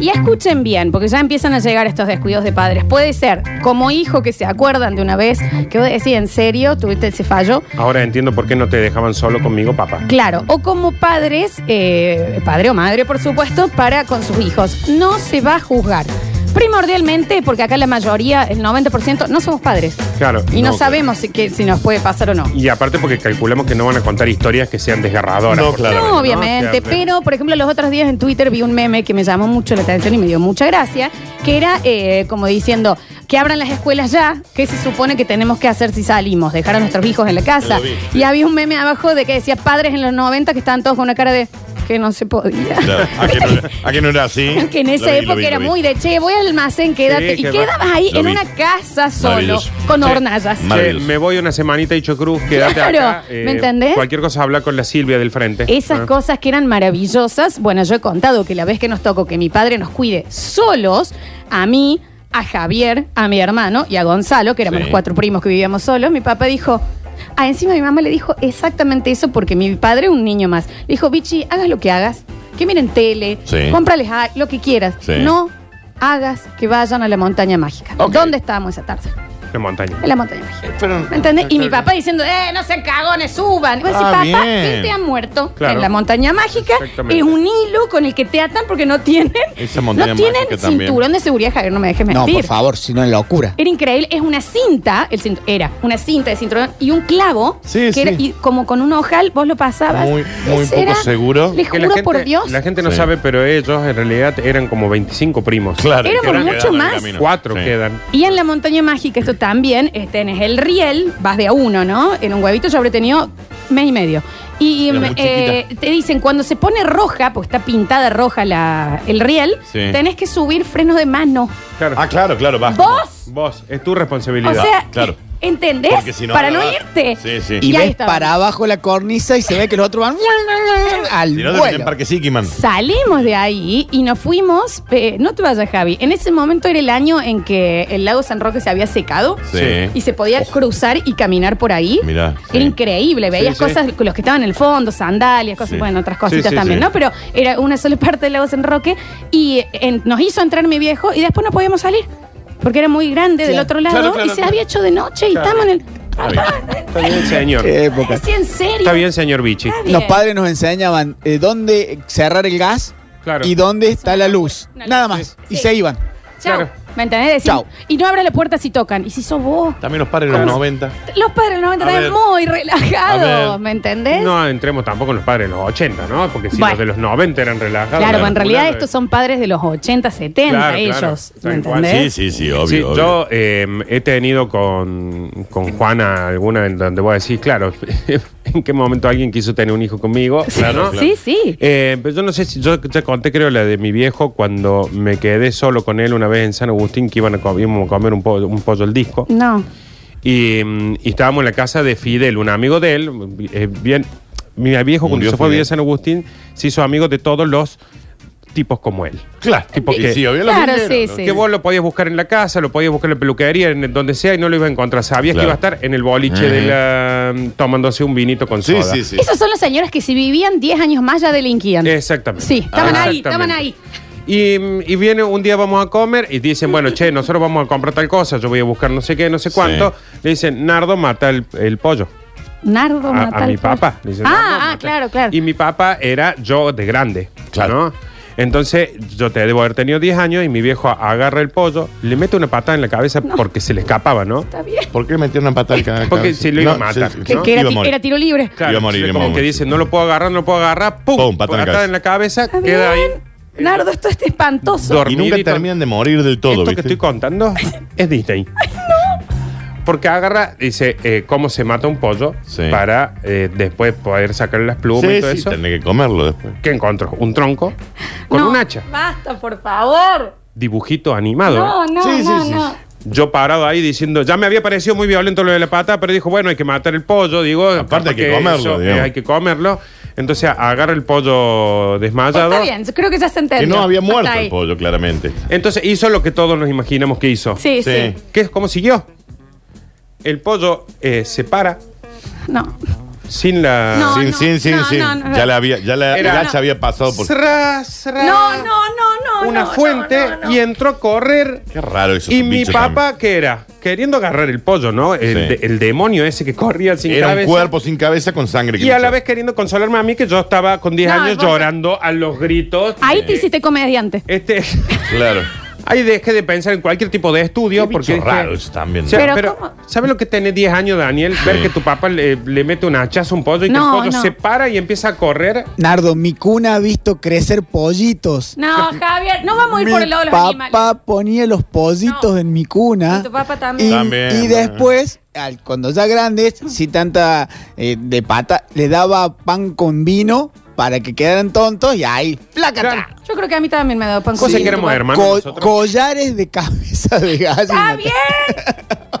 Y escuchen bien, porque ya empiezan a llegar estos descuidos de padres. Puede ser como hijo que se acuerdan de una vez que vos decís, ¿en serio? ¿Tuviste ese fallo? Ahora entiendo por qué no te dejaban solo conmigo, papá. Claro, o como padres, eh, padre o madre, por supuesto, para con sus hijos. No se va a juzgar. Primordialmente, porque acá la mayoría, el 90%, no somos padres. Claro. Y no, No, sabemos si, que- si nos puede pasar o no. Y aparte porque calculamos que no van a contar historias que sean desgarradoras. No, por claro. No, obviamente, pero por ejemplo los otros días en Twitter vi un meme que me llamó mucho la atención y me dio mucha gracia, que era eh, como diciendo que abran las escuelas ya, que se supone que tenemos que hacer si salimos, dejar a nuestros hijos en la casa. Lo vi, sí. Y había un meme abajo de que decía padres en los 90 que estaban todos con una cara de que no se podía. Claro, ¿A que no, era- a que no era así? Que en esa Lo vi, lo época vi, lo era vi. muy de che, voy al almacén, quédate. Sí, y que quedabas ahí Lo en vi. una casa solo, Maravilloso. con Sí. hornallas. Ma- Che, Maravilloso. me voy una semanita y Cruz, quédate Claro, acá. eh, ¿me entendés? Cualquier cosa habla con la Silvia del frente. Esas Ah. cosas que eran maravillosas, bueno, yo he contado que la vez que nos tocó que mi padre nos cuide solos, a mí, a Javier, a mi hermano y a Gonzalo, que éramos Sí. los cuatro primos que vivíamos solos, mi papá dijo, ah, encima mi mamá le dijo exactamente eso porque mi padre, un niño más, le dijo, Bichi, hagas lo que hagas, que miren tele, Sí. cómprales a- lo que quieras, Sí. no hagas que vayan a la montaña mágica. Ok. ¿Dónde estábamos esa tarde? Montaña. En la montaña mágica. Pero- ¿Me entendés? Y mi papá diciendo, eh, no sean cagones, suban. Y vos decís, Ah, papá, bien. gente ha muerto Claro. en la montaña mágica. Exactamente. Es un hilo con el que te atan porque no tienen, Esa montaña no tienen mágica también. cinturón de seguridad, Javier, no me dejes No, mentir. por favor, si no es locura. Era increíble, es una cinta, el cint- era una cinta de cinturón y un clavo, Sí, que era y como con un ojal, vos lo pasabas. Muy- muy Ese poco era- seguro. Les Que juro la gente, por Dios, La gente no Sí. sabe, pero ellos en realidad eran como 25 primos. Claro. Éramos quedan- mucho quedan en el más. camino. Cuatro Sí. quedan. Y en la montaña mágica, esto también, eh, tenés el riel, vas de a uno, ¿no? En un huevito yo habré tenido mes y medio. Y Era muy eh, te dicen, cuando se pone roja, porque está pintada roja la, el riel, Sí. tenés que subir frenos de mano. Claro. Ah, claro, claro, va. ¿Vos? Vos, es tu O responsabilidad. sea, claro. ¿Entendés? Porque si no, Para no irte. Sí, sí. Y Y ahí ves estaba. para abajo la cornisa y se ve que los otros van al Si no, te vuelo. en Parque. Salimos de ahí y nos fuimos. eh, no te vayas, Javi. En ese momento era el año en que el lago San Roque se había secado. Sí. Y se podía cruzar y caminar por ahí. Mirá, sí. Era increíble. Veías Sí, sí. cosas, los que estaban en el fondo, sandalias, cosas, Sí. bueno, otras cositas Sí, sí, también, sí. ¿no? Pero era una sola parte del lago San Roque. Y eh, en- nos hizo entrar mi viejo y después no podíamos salir. Porque era muy grande del Claro. otro lado Claro, claro, y se claro. había hecho de noche y Claro. estamos en el. Está bien, señor. Qué época. Sí, en serio. Está bien, señor Vichy. Está bien. Los padres nos enseñaban eh, dónde cerrar el gas Claro. y dónde está la luz. Una Nada más. Sí. Y se iban. Chao. Claro. ¿Me entendés? Decían, Chao. Y no abra la puerta si tocan. Y si sos vos. También los padres de los 90. Los padres del 90 A también ver. muy A relajados, ver. ¿me entendés? No entremos tampoco en los padres de los 80, ¿no? Porque si Bueno. los de los 90 eran relajados. claro, pues en realidad estos son padres de los 80, 70 Claro, claro. ellos, ¿me entendés? Sí, sí, sí, obvio. Sí, obvio. yo eh, he tenido con, con Juana alguna en donde voy a decir, claro, en qué momento alguien quiso tener un hijo conmigo. Claro. Sí, sí. Eh, pero yo no sé si yo ya conté, creo, la de mi viejo cuando me quedé solo con él una vez en San Agustín que iban a, co- íbamos a comer un, pollo un pollo al disco. No. Y, mm, y estábamos en la casa de Fidel, un amigo de él. eh, bien, mi viejo cuando Murió se fue a vivir a San Agustín se hizo amigo de todos los tipos como él. Claro, Tipo que- sí, obvio, Claro, sí, ¿no? sí. Que vos lo podías buscar en la casa, lo podías buscar en la peluquería, en donde sea, y no lo ibas a encontrar. Sabías Claro. que iba a estar en el boliche de la, tomándose un vinito con Sí, soda. sí, sí. Esos son los señores que si vivían 10 años más ya delinquían. Exactamente. Sí, estaban Ah, ahí, exactamente. estaban ahí. Y, y viene un día vamos a comer y dicen, bueno, che, nosotros vamos a comprar tal cosa, yo voy a buscar no sé qué, no sé cuánto. Le dicen, Nardo mata el, el pollo. Nardo A, mata a mi pollo. papá. Le dicen, Ah, "Nardo, ah, mata". claro, claro. Y mi papá era yo de grande. Claro. ¿no? Entonces, yo te debo haber tenido 10 años y mi viejo agarra el pollo, le mete una patada en la cabeza porque se le escapaba, ¿no? Está bien. ¿Por qué metieron una patada al canal? Porque si lo iba a matar. Que, ¿no? que era, Iba a ti- morir. era tiro libre. Claro, Iba a morir, como que dice, no lo puedo agarrar, no lo puedo agarrar, ¡pum! Pum, patada en la patada cabeza. en la cabeza, Está queda ahí. bien. Nardo, esto es espantoso. Dor- Y nunca dormidito. terminan de morir del todo, Esto ¿viste? que estoy contando es Disney. Porque agarra, dice, eh, cómo se mata un pollo Sí. para eh, después poder sacarle las plumas Sí, y todo sí, eso. tendré que comerlo después. ¿Qué encontró? Un tronco con No, un hacha. Basta, por favor. Dibujito animado. No, no, Sí, sí, no, sí. no. Yo parado ahí diciendo, ya me había parecido muy violento lo de la pata, pero dijo, bueno, hay que matar el pollo, digo. Aparte hay capaz que comerlo, eh, digamos. hay que comerlo. Entonces agarra el pollo desmayado. Está bien, yo creo que ya se entendió. Que no había Hasta muerto ahí. el pollo, claramente. Entonces hizo lo que todos nos imaginamos que hizo. Sí, sí, Sí. ¿Qué es? ¿Cómo siguió? El pollo eh, se para No. sin la... No, no, sí. no, no. ya la había, ya la, Era- el hacha había pasado por. Sra, sra. No, no, no, no. una no, fuente no, no, no. y entró a correr. Qué raro eso. Y mi papá, ¿qué era? Queriendo agarrar el pollo, ¿no? El, Sí. de- el demonio ese que corría sin. Era cabeza. un cuerpo sin cabeza con sangre. que Y a la luchaba. vez queriendo consolarme a mí que yo estaba con 10 No, años vos- llorando a los gritos. Ahí te hiciste comediante. Este, Claro. ahí dejé de pensar en cualquier tipo de estudio Qué porque raros también. o sea, Pero pero, ¿cómo? ¿sabes lo que tiene 10 años, Daniel? Ver que tu papá le, le mete un hachazo a un pollo y No, que el pollo no. se para y empieza a correr. Nardo, mi cuna ha visto crecer pollitos. No, Javier, no vamos a ir mi por el lado de los papá animales. ponía los pollitos No. en mi cuna. Y tu papá también. Y, También, y bueno. después, al- cuando ya grandes, si tanta eh, de pata, le daba pan con vino para que quedaran tontos y ahí, Claro. Yo creo que a mí también me ha dado pan con Cosa que éramos hermanos nosotros. collares de cabeza de Está gallina. bien.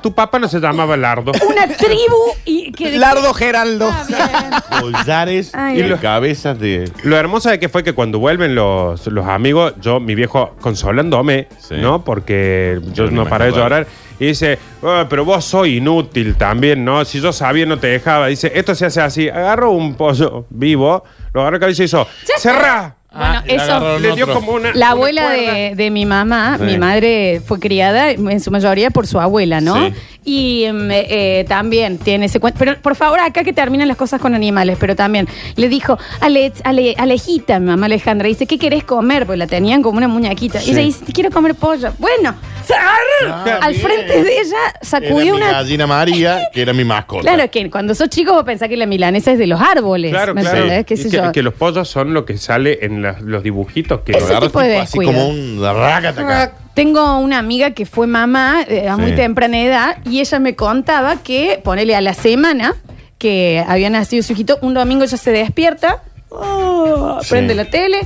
Tu papá no se llamaba Lardo. Una tribu y que Lardo Geraldo. Está bien. Collares Ay, y ay. los cabezas de. Lo hermoso de que fue que cuando vuelven los, los amigos, yo, mi viejo, consolándome, Sí. ¿no? Porque yo no me paré de llorar. Y dice, "Ah, pero vos soy inútil también, ¿no? Si yo sabía, no te dejaba. Dice, esto se hace así. Agarro un pollo vivo, lo agarro acá y se hizo, Ya está. ¡cerrá! Bueno, Ah, y le eso. agarraron Le dio otro. como una. La una abuela cuerda. de, de mi mamá, Sí. mi madre fue criada en su mayoría por su abuela, ¿no? Sí. Y mm, eh, también tiene ese cuento. Pero por favor, acá que terminan las cosas con animales, pero también le dijo a, Le- a Le- a Lejita, mi mamá Alejandra, dice, ¿qué querés comer? Porque la tenían como una muñequita. Y ella dice, quiero comer pollo. Bueno, ¡zar! al bien. frente de ella Era sacudió mi una. gallina María, que era mi mascota. Claro que cuando sos chico vos pensás que la milanesa es de los árboles. Claro, ¿me claro. entendés? ¿Qué Y sé que, yo? que los pollos son lo que sale en la- los dibujitos que Ese agarras tipo de así descuido. como un racataca. Tengo una amiga que fue mamá eh, a muy Sí. temprana edad y ella me contaba que, ponele a la semana que había nacido su hijito, un domingo ella se despierta, oh, Sí. prende la tele,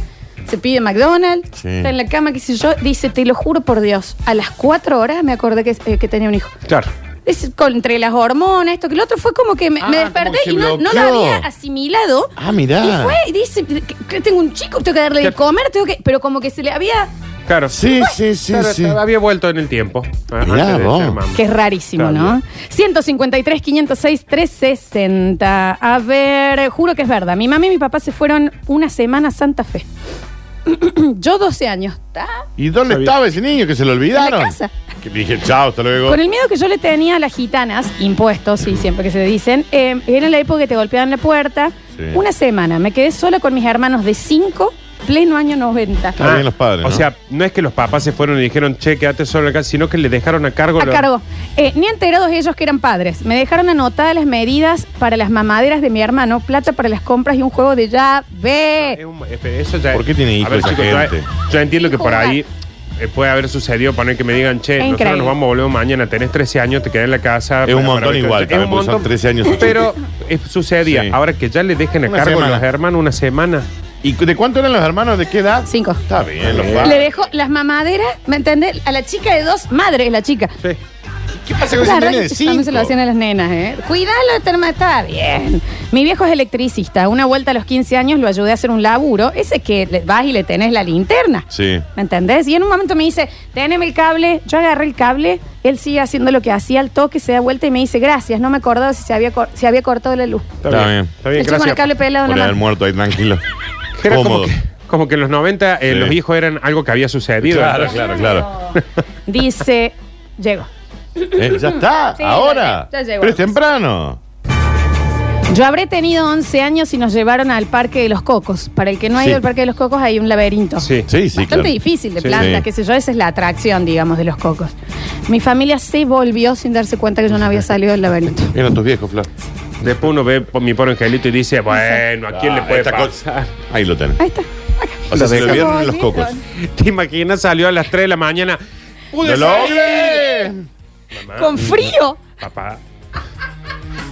se pide McDonald's, Sí. está en la cama, qué sé yo, dice, te lo juro por Dios, a las cuatro horas me acordé que, eh, que tenía un hijo. Claro. Es con- entre las hormonas, esto que lo otro fue como que me, Ah, me como desperté que y no, no lo bloqueó. había asimilado. Ah, mirá. Y fue y dice, que, que tengo un chico, tengo que darle de Claro. comer, tengo que. Pero como que se le había. Claro. Sí, sí, sí, Claro, sí. Había vuelto en el tiempo. ah, Mirá antes de vos. ser mamá. Que es rarísimo, Está ¿no? bien. 153, 506, 360. A ver, juro que es verdad. Mi mamá y mi papá se fueron una semana a Santa Fe. Yo 12 años. ¿Está? ¿Y dónde Está bien. estaba ese niño que se lo olvidaron? En la casa. Que dije, chao, hasta luego. Con el miedo que yo le tenía a las gitanas, impuestos, sí, siempre que se dicen, eh, era la época que te golpeaban la puerta. Sí. Una semana. Me quedé sola con mis hermanos de 5, pleno año 90. Está bien los padres, O ¿no? sea, no es que los papás se fueron y dijeron, che, quédate solo acá, sino que le dejaron a cargo. A la- cargo. Eh, ni enterados ellos que eran padres. Me dejaron anotadas las medidas para las mamaderas de mi hermano, plata para las compras y un juego de Es llave. un- pero eso ya- ¿Por qué tiene A hijos ver, esa chicos, yo- gente? Yo, entiendo que por ahí eh, puede haber sucedido poner que me digan, che, nosotros Increíble. nos vamos a volver mañana, tenés 13 años, te quedás en la casa. Es un para- montón para igual, Es también, un porque son montón. 13 años. Pero eh, sucedía. Sí. Ahora que ya le dejen a Una cargo a semana. los hermanos una semana. ¿Y de cuánto eran los hermanos? ¿De qué edad? Cinco. Está bien, los padres. Le dejo las mamaderas, ¿me entendés? A la chica de dos, madre es la chica. Sí. ¿Qué pasa con ese Claro, nene de también se lo cinco? hacían a las nenas, ¿eh? Cuidalo, terma, está bien. Mi viejo es electricista. Una vuelta a los 15 años lo ayudé a hacer un laburo. Ese que le vas y le tenés la linterna. Sí. ¿Me entendés? Y en un momento me dice, teneme el cable. Yo agarré el cable. Él sigue haciendo lo que hacía al toque, se da vuelta y me dice, gracias. No me acordaba si se había, cor- había cortado la luz. Está, Está bien. bien. Está bien, el chico con el gracias. cable pelado en Por la haber mano. muerto ahí tranquilo. Era como Cómodo. que, como que en los 90 eh, Sí. los hijos eran algo que había sucedido. Claro, claro, claro. Dice, llego. Eh, ¿Ya está? Sí, ¿Ahora? ya- ya llegó. Pero es temprano. Yo habré tenido 11 años y nos llevaron al Parque de los Cocos. Para el que no ha Sí. ido al Parque de los Cocos hay un laberinto. Sí. Sí, sí, Bastante claro. difícil de Sí, planta, sí. qué sé yo, esa es la atracción, digamos, de los cocos. Mi familia se volvió sin darse cuenta que yo no había salido del laberinto. Eran tus viejos, Flor. Después uno ve mi pobre angelito y dice, bueno, ¿a quién le Ah, puede esta cosa- pasar? Ahí lo tenés. Ahí está. O sea, Lo se lo vieron en los cocos. ¿Te imaginas? Salió a las 3 de la mañana. ¡Pude ¡Lo salir! logré! Mamá, Con frío. Papá.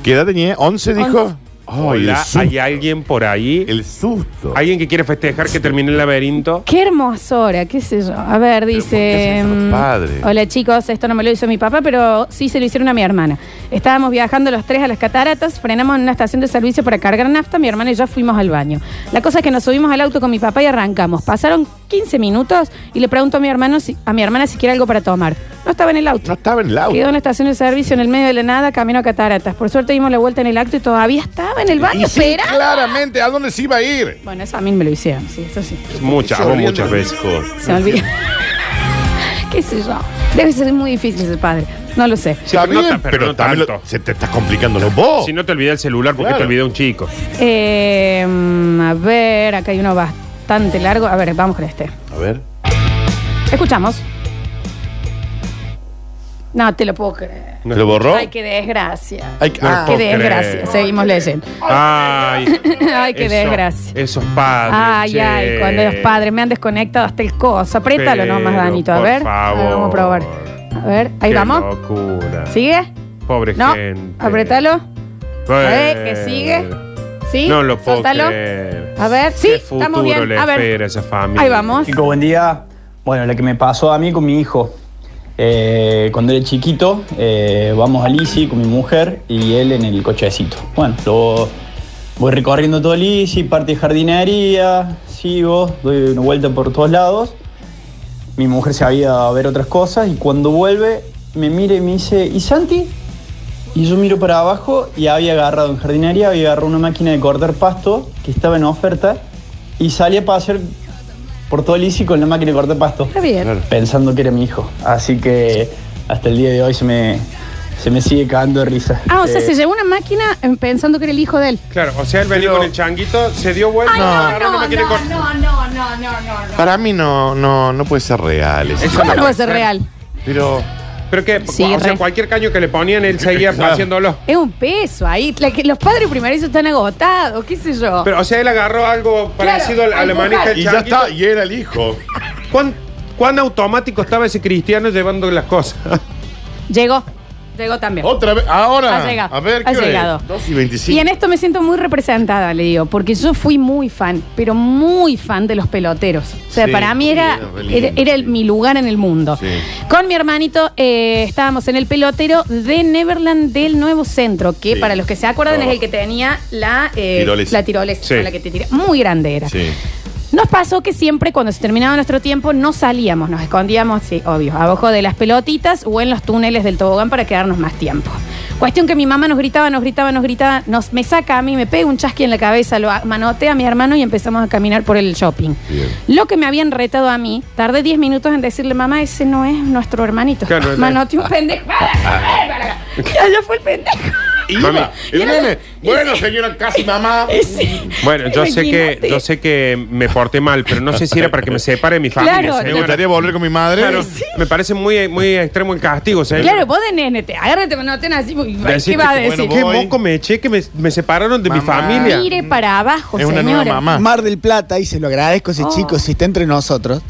¿Qué edad tenía? ¿11 dijo? Ay, el Hola, susto. ¿hay alguien por ahí? El susto. ¿Alguien que quiere festejar que termine el laberinto? Qué hermosura, qué sé yo. A ver, ¿por qué dice. hacen eso los mm, padres? Hola chicos, esto no me lo hizo mi papá, pero sí se lo hicieron a mi hermana. Estábamos viajando los tres a las cataratas, frenamos en una estación de servicio para cargar nafta, mi hermana y yo fuimos al baño. La cosa es que nos subimos al auto con mi papá y arrancamos. Pasaron 15 minutos y le pregunto a mi hermano si, a mi hermana si quiere algo para tomar. No estaba en el auto. No estaba en el auto. Quedó en la estación de servicio en el medio de la nada, camino a Cataratas. Por suerte dimos la vuelta en el acto y todavía estaba en el baño. Y sí, espera. claramente, ¿a dónde se iba a ir? Bueno, eso a mí me lo hicieron, sí, eso sí. Muchas, hago muchas veces. hijos. Se me olvidó. ¿Qué sé yo? Debe ser muy difícil ser padre. No lo sé. Sí, Está pero no bien, pero pero no también lo- tanto. se te está complicando vos. Si no te olvidé el celular, porque Claro. te olvidé un chico? Eh, a ver, acá hay uno bastante largo. A ver, vamos con este. A ver. Escuchamos. No te lo puedo creer. ¿Te lo borró? Ay, qué desgracia. Ay, ah, Qué puedo desgracia. creer. Seguimos leyendo. Ay, Ay, qué eso- desgracia. Esos padres. Ay, che. ay, cuando los padres me han desconectado hasta el coso. Apriétalo Pero, nomás, Danito. A por ver. favor. A ver, vamos a probar. A ver, ahí Qué vamos. locura. ¿Sigue? Pobre No. gente. Apriétalo. A Bueno. ver, que sigue. ¿Sí? No lo puedo Soltalo. creer. A ver, sí, ¿Qué estamos bien. le A ver. espera a esa familia? Ahí vamos. Chicos, buen día. Bueno, lo que me pasó a mí con mi hijo. Eh, cuando era chiquito, eh, vamos a Lisi con mi mujer y él en el cochecito. Bueno, lo voy recorriendo todo Lisi, parte de jardinería, sigo, doy una vuelta por todos lados. Mi mujer se había a ver otras cosas y cuando vuelve me mira y me dice, ¿y Santi? Y yo miro para abajo y había agarrado en jardinería, había agarrado una máquina de cortar pasto que estaba en oferta y salí a pasear por todo el ICI con la máquina de cortar pasto, Está bien. Pensando que era mi hijo. Así que hasta el día de hoy se me, se me sigue cagando de risa. Ah, o sea, Eh, se llevó una máquina eh, pensando que era el hijo de él. Claro, o sea, él venía Pero- con el changuito, se dio vuelta. Ay, agarró una máquina de cortar. no, no, no, no, no, no. Para mí no, no, no puede ser real. eso. Eso ¿Cómo no puede ser. real? Pero Pero que, Sí, o sea, re. cualquier caño que le ponían, él seguía Claro. haciéndolo. Es un peso ahí. La que- los padres primerizos están agotados, qué sé yo. Pero, o sea, él agarró algo parecido a la- a la al manija del y ya changuito. está, y era el hijo. ¿Cuán, cuán automático estaba ese cristiano llevando las cosas? Llegó. Llegó también. Otra vez, ahora. Ha llegado. A ver, ¿qué Ha hora es? llegado. 2 y 25. Y en esto me siento muy representada, le digo, porque yo fui muy fan, pero muy fan de los peloteros. O sea, Sí, para mí era, era el- mi lugar en el mundo. Sí. Con mi hermanito eh, estábamos en el pelotero de Neverland del Nuevo Centro, que Sí. para los que se acuerdan Oh. es el que tenía la, eh, Tirolesa. la tirolesa, la que te tira. Muy grande era. Sí. Nos pasó que siempre cuando se terminaba nuestro tiempo no salíamos, nos escondíamos, sí, obvio, abajo de las pelotitas o en los túneles del tobogán para quedarnos más tiempo. Cuestión que mi mamá nos gritaba, nos gritaba, nos gritaba, nos, me saca a mí, me pega un chasqui en la cabeza, lo manotea a mi hermano y empezamos a caminar por el shopping. Bien. Lo que me habían retado a mí, tardé 10 minutos en decirle, mamá, ese no es nuestro hermanito. Claro. Manoteé un pendejo. ya fue el pendejo. Iba, Mami. el nene. Bueno, señora, casi mamá. Sí. Bueno, yo sé que Imagínate. yo sé que me porté mal, pero no sé si era para que me separe de mi familia. Claro. Me señora. gustaría volver con mi madre. Claro, me parece muy, muy extremo el castigo, señor. Claro, vos de nene, te agárrate, manotean así. y- ¿Qué va a que, decir? bueno, ¿Qué voy. moco me eché que me, me separaron de mi Mamá. familia? Mire para abajo, Es una señora. nueva mamá. Mar del Plata, y se lo agradezco a ese Oh. chico si está entre nosotros.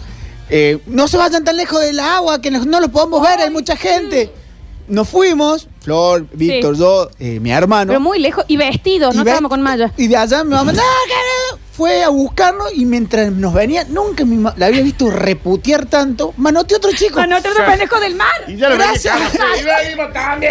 eh, no se vayan tan lejos del agua, que nos- no lo podemos ver, hay mucha gente. Nos fuimos, Flor, Víctor, yo, eh, mi hermano. Pero muy lejos. Y vestidos, Y no ve- estábamos con malla. Y de allá mi mamá, "No, no". fue a buscarnos y mientras nos venía, nunca mi ma- la había visto reputear tanto, manoteó otro chico. Con otro pendejo del mar. Y ya lo Gracias.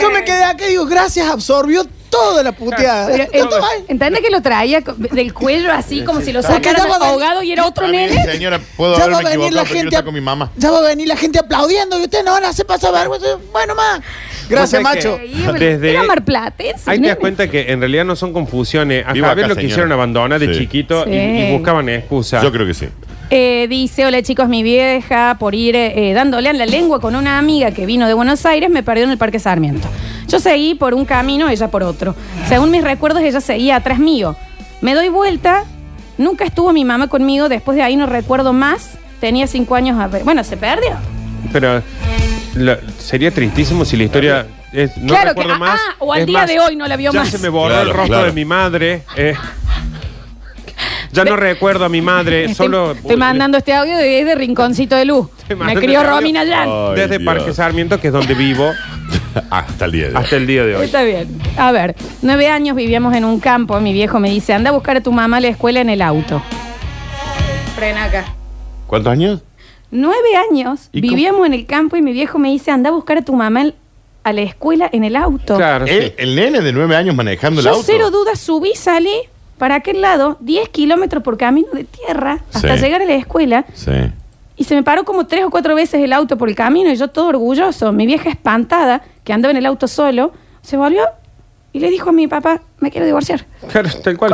Yo me quedé acá y digo, gracias, absorbió toda la puteada. Pero, Esto va- ¿Entendés que lo traía co- del cuello así como si lo Porque sacaran ya va a venir- ahogado y era otro nene? Señora, puedo ya va a venir equivocado, la pero quiero gente estar con mi mamá. ya va a venir la gente aplaudiendo y ustedes no van a hacer pasar vergüenza. Bueno, más. Gracias, macho. que-. Desde- Era marplatense. Ahí te nene. das cuenta que en realidad no son confusiones. A Vivo Javier acá, lo señora. quisieron abandonar de Sí. chiquito y- Sí. y, buscaban excusa. Yo creo que sí. Eh, dice, hola chicos, mi vieja, por ir eh, dándole a la lengua con una amiga que vino de Buenos Aires, me perdió en el Parque Sarmiento. Yo seguí por un camino, ella por otro. Según mis recuerdos, ella seguía atrás mío. Me doy vuelta, nunca estuvo mi mamá conmigo, después de ahí no recuerdo más. Tenía cinco años, a ver. Bueno, se perdió. Pero lo- sería tristísimo si la historia es, no Claro recuerdo que- más. ah, o al Es día más, de hoy no la vio ya más. se me borró Claro, el rostro claro. de mi madre. eh. ya no recuerdo a mi madre, Estoy, solo estoy mandando este audio de, de Rinconcito de Luz. Estoy Me mandando crió este audio. Romina Yan. Ay, desde Dios. Parque Sarmiento, que es donde vivo Hasta el día de hoy. hasta el día de hoy. Está bien. A ver, nueve años vivíamos en un campo. Mi viejo me dice, anda a buscar a tu mamá a la escuela en el auto. Frena acá. ¿Cuántos años? Nueve años ¿Y cómo? vivíamos en el campo y mi viejo me dice, anda a buscar a tu mamá en- a la escuela en el auto. Claro, El, sí. el nene de nueve años manejando el Yo auto. cero dudas subí, salí para aquel lado, 10 kilómetros por camino de tierra hasta Sí. llegar a la escuela. Sí. Y se me paró como tres o cuatro veces el auto por el camino y yo todo orgulloso. Mi vieja espantada, que andaba en el auto solo, se volvió y le dijo a mi papá, me quiero divorciar. Claro, tal cual.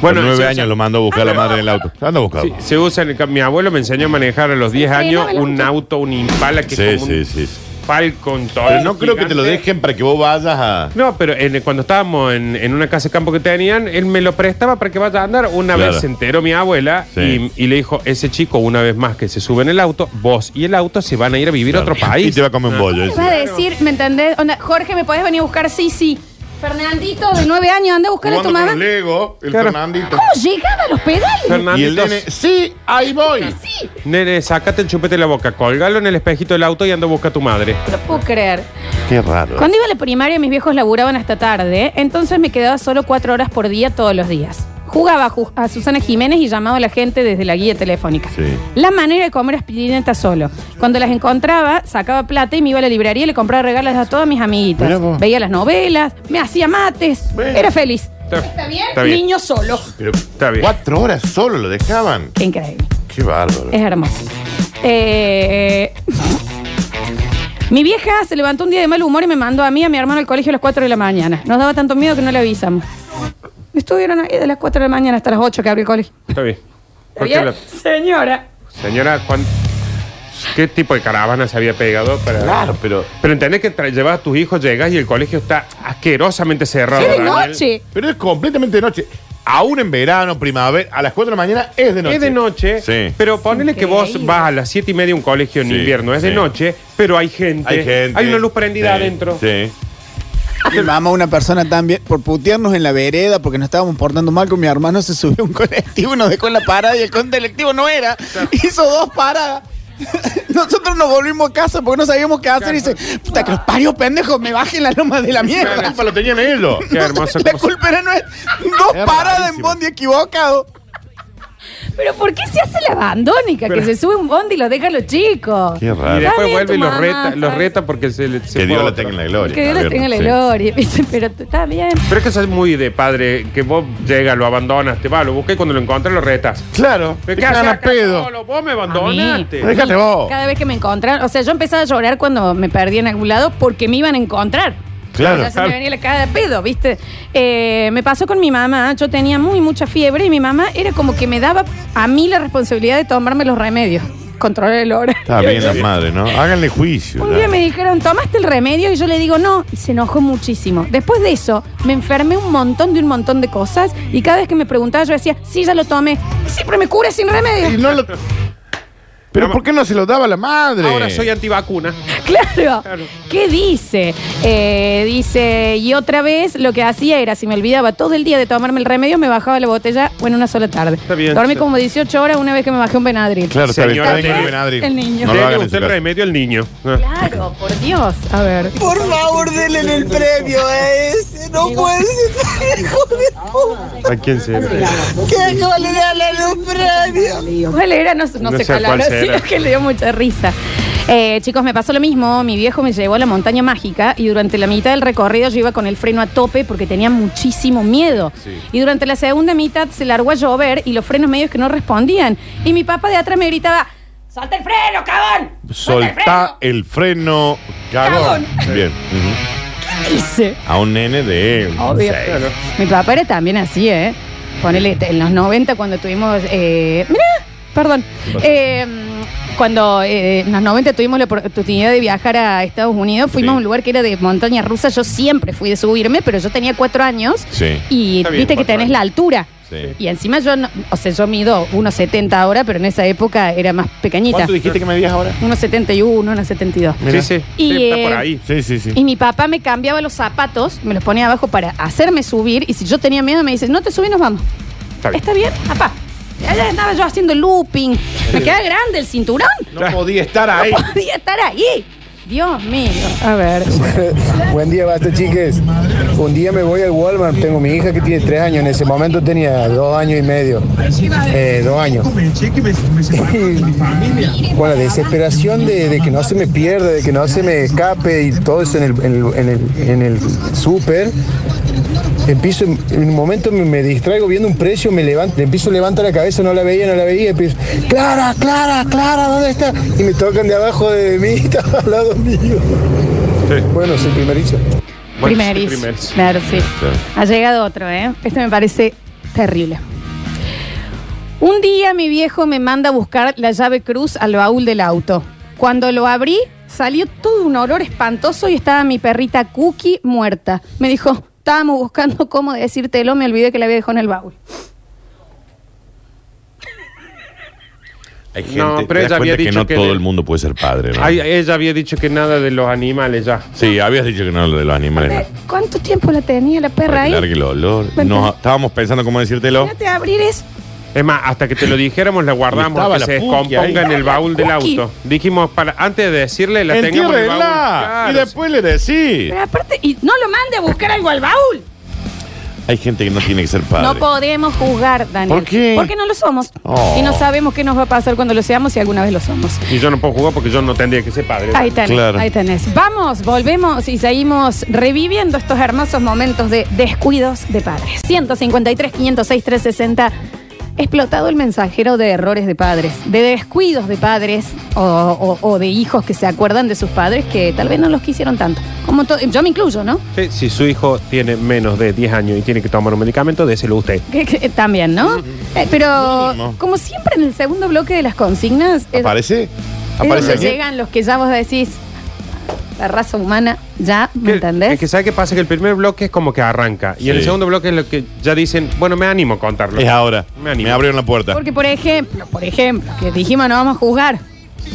Bueno, nueve usa- años lo mandó a buscar la madre en el auto. Anda a buscarlo. Sí, se usa en el mi abuelo me enseñó a manejar a los 10 frenaba años un auto, un Impala que Sí, es como sí, un sí. sí. Falcon todo Pero no creo que te lo dejen para que vos vayas a. No, pero en- cuando estábamos en, en una casa de campo que tenían, él me lo prestaba para que vaya a andar. Una Claro. vez se enteró mi abuela Sí. y, y le dijo, ese chico una vez más que se sube en el auto, vos y el auto se van a ir a vivir a otro país. Y te va a comer un Ah. bollo. Me ese. va a decir, ¿me entendés? Onda, Jorge, ¿me podés venir a buscar? Sí, sí. Fernandito, de nueve años, anda a buscar a tu Jugando mamá. con Lego, el Claro. Fernandito. ¿Cómo llegaba a los pedales? Fernandito, Y el nene, sí, ahí voy. Sí, nene, sácate el chupete de la boca, colgalo en el espejito del auto y anda a buscar a tu madre. no lo puedo creer. Qué raro. Cuando iba a la primaria, mis viejos laburaban hasta tarde, entonces me quedaba solo cuatro horas por día todos los días. Jugaba a Ju- a Susana Jiménez y llamaba a la gente desde la guía telefónica. Sí. La manera de comer aspirinetas solo. Cuando las encontraba, sacaba plata y me iba a la librería y le compraba regalos a todas mis amiguitas. Vos. Veía las novelas, me hacía mates. Bueno. Era feliz. Está, bien? Está bien. Niño solo. Pero Está bien. cuatro horas solo lo dejaban. Qué increíble. Qué bárbaro. Es hermoso. Eh, mi vieja se levantó un día de mal humor y me mandó a mí y a mi hermano al colegio a las 4 de la mañana. Nos daba tanto miedo que no le avisamos. Estuvieron ahí de las 4 de la mañana hasta las 8 que abrió el colegio. Está bien. ¿Está ¿Por qué bien? la- Señora. señora, ¿cuán- ¿qué tipo de caravana se había pegado para...? Claro, pero. Pero entendés que tra- llevas a tus hijos, llegas y el colegio está asquerosamente cerrado. ¿Qué de Daniel. noche? Pero es completamente de noche. Aún en verano, primavera, a las 4 de la mañana es de noche. Es de noche, Sí. pero ponele que vos Increíble. vas a las siete y media a un colegio en Sí, invierno, es de sí. noche, pero hay gente, Hay gente. hay una luz prendida Sí, adentro. Sí. Mi mamá, una persona también, por putearnos en la vereda, porque nos estábamos portando mal con mi hermano, se subió a un colectivo y nos dejó en la parada y el colectivo no era. Hizo dos paradas. Nosotros nos volvimos a casa porque no sabíamos qué hacer y dice, puta que los parió pendejos, me bajen la loma de la La mierda. culpa lo tenían ellos. Qué hermosa La culpa era nuestra. Dos paradas en bondi equivocado. ¿Pero por qué se hace la abandónica? Pero- que se sube un bondi y lo deja a los chicos. Qué Y raro. Está después vuelve y tu los mamá, reta, los ¿sabes? reta porque se le se Que Dios fue la otro. tenga en la gloria. Que Dios le tenga la sí. gloria. Dice, Pero está bien. Pero es que eso es muy de padre, que vos llegas, lo abandonas, te vas, lo buscas y cuando lo encuentras lo retas. Claro. ¿Qué Te haces cagan a acá pedo. solo? Vos me A mí. abandonaste. Déjate vos. Cada vez que me encontraron, o sea, yo empezaba a llorar cuando me perdí en algún lado porque me iban a encontrar. Claro. Ya se me venía la cara de pedo, ¿viste? Eh, me pasó con mi mamá, yo tenía muy mucha fiebre y mi mamá era como que me daba a mí la responsabilidad de tomarme los remedios, controlar el hora. Está bien la madre, ¿no? Háganle juicio. Un día me dijeron, ¿tomaste el remedio? Y yo le digo, no. Y se enojó muchísimo. Después de eso, me enfermé un montón de un montón de cosas. Y cada vez que me preguntaba, yo decía, sí, ya lo tomé. Y siempre me cure sin remedio. Y no lo- Pero ¿por qué no se lo daba la madre? Ahora soy antivacuna. Claro. Claro. ¿Qué dice? Eh, dice, y otra vez lo que hacía era, si me olvidaba todo el día de tomarme el remedio, me bajaba la botella, bueno, una sola tarde. Está bien, Dormí sí. como 18 horas una vez que me bajé un Benadryl. Claro, está bien. Señora, Está bien el- que Benadryl. el niño. No lo Dele hagan en usted su el casa. remedio al niño. Ah. Claro, por Dios. A ver. Por favor, denle el premio a ese. No puede ser hijo de puta. ¿A quién se ¿Qué hijo le dan los premios? ¿Cuál era? No, no No sé cuál cuál era, será. sí, que le dio mucha risa. Eh, chicos, me pasó lo mismo. Mi viejo me llevó a la montaña mágica y durante la mitad del recorrido yo iba con el freno a tope porque tenía muchísimo miedo. Y durante la segunda mitad se largó a llover y los frenos medios que no respondían. Y mi papá de atrás me gritaba, ¡Salta el freno, cagón! ¡Salta el Soltá el freno, cagón. Cagón. Bien. freno! Dice. A un nene de. Obvio. seis. Mi papá era también así, ¿eh? Ponele, en los 90 cuando tuvimos... Eh, mirá, perdón. Eh, cuando eh, en los 90 tuvimos la oportunidad de viajar a Estados Unidos, fuimos Sí. a un lugar que era de montaña rusa. Yo siempre fui de subirme, pero yo tenía cuatro años. Sí. Y Está bien, viste que tenés años. la altura. Sí. Y encima yo, no- o sea, yo mido 1,70 ahora, pero en esa época era más pequeñita. ¿Cuánto dijiste que medías ahora? 1,71, 1,72. Mira. Sí, sí. Y, Sí, está por eh, ahí. Sí, sí, sí. Y mi papá me cambiaba los zapatos, me los ponía abajo para hacerme subir. Y si yo tenía miedo, me dice, no te subí, nos vamos. Está bien. ¿Está bien, papá? Allá estaba yo haciendo looping. Me queda grande el cinturón. No podía estar ahí. No podía estar ahí. Dios mío. A ver. Buen día, basta chiques. Un día me voy al Walmart, tengo mi hija que tiene tres años, en ese momento tenía dos años y medio, eh, dos años. Y, con la desesperación de, de que no se me pierda, de que no se me escape y todo eso en el, en el, en el, en el súper, empiezo, en un momento me, me distraigo viendo un precio, me levanto, empiezo a levantar la cabeza, no la veía, no la veía, empiezo, Clara, Clara, Clara, ¿dónde está? Y me tocan de abajo de mí, estaba al lado mío. Bueno, soy primerizo. Bueno, sí, Primeris. primeris. Claro, sí. Ha llegado otro, ¿eh? Este me parece terrible. Un día mi viejo me manda a buscar la llave cruz al baúl del auto. Cuando lo abrí, salió todo un olor espantoso y estaba mi perrita Cookie muerta. Me dijo, estábamos buscando cómo decírtelo, me olvidé que la había dejado en el baúl. Hay gente, No, pero ella había cuenta que dicho no que todo el mundo puede ser padre, ¿no? Ay, ella había dicho que nada de los animales ya. Sí, habías dicho que lo de los animales. ¿Cuánto tiempo la tenía la perra Para ahí? largue el olor. Bueno. No, estábamos pensando cómo decírtelo. Fíjate abrir eso. Es más, hasta que te lo dijéramos, la guardamos Y estaba a que la se descomponga en el baúl del auto. Dijimos, para, antes de decirle, la tengamos en el baúl. Claro, Y después le decís. Pero aparte, y no lo mande a buscar algo al baúl. Hay gente que no tiene que ser padre. No podemos juzgar, Daniel. ¿Por qué? Porque no lo somos. Oh. Y no sabemos qué nos va a pasar cuando lo seamos si alguna vez lo somos. Y yo no puedo jugar porque yo no tendría que ser padre. Ahí tenés, Claro. ahí tenés. Vamos, volvemos y seguimos reviviendo estos hermosos momentos de descuidos de padres. 153, 506, 360. Explotado el mensajero de errores de padres, de descuidos de padres o, o- o de hijos que se acuerdan de sus padres que tal vez no los quisieron tanto. Como to- yo me incluyo, ¿no? Sí, si su hijo tiene menos de 10 años y tiene que tomar un medicamento, déselo usted. Que- que- también, ¿no? Eh, pero Mínimo. como siempre en el segundo bloque de las consignas, es- ¿Aparece? es ¿Aparece donde aquí? llegan los que ya vos decís, la raza humana, ya, ¿me Que- entendés? Es que sabe qué pasa que el primer bloque es como que arranca. Y en el Sí. segundo bloque es lo que ya dicen, bueno, me animo a contarlo. Es ahora. Me animo. Me abrieron la puerta. Porque, por ejemplo, por ejemplo, que dijimos no vamos a juzgar.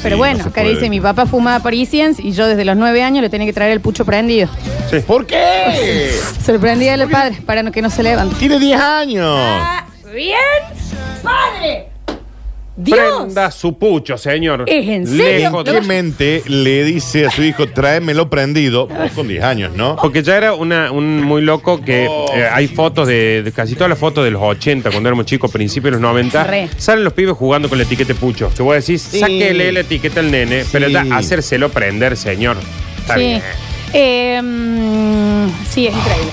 Pero Sí, bueno, no se acá puede. dice, mi papá fumaba Parisians y yo desde los nueve años le tenía que traer el pucho prendido. ¿Por qué? Se lo prendía al padre para no- que no se levante. Tiene 10 años. Ah, ¿Bien? ¡Padre! ¡Dios! Prenda su pucho, señor. ¿Es en serio? Lejos de- ¿Qué mente le dice a su hijo, tráemelo prendido? Vos con 10 años, ¿no? Porque ya era una, un muy loco que eh, hay fotos de, de casi todas las fotos de los 80, cuando éramos chicos, principios de los 90. Re. Salen los pibes jugando con la etiqueta pucho. Que vos decís, Sí. sáquele la etiqueta al nene, pero Sí. ya hacérselo prender, señor. Está Sí. bien. Eh, mm, sí, es increíble.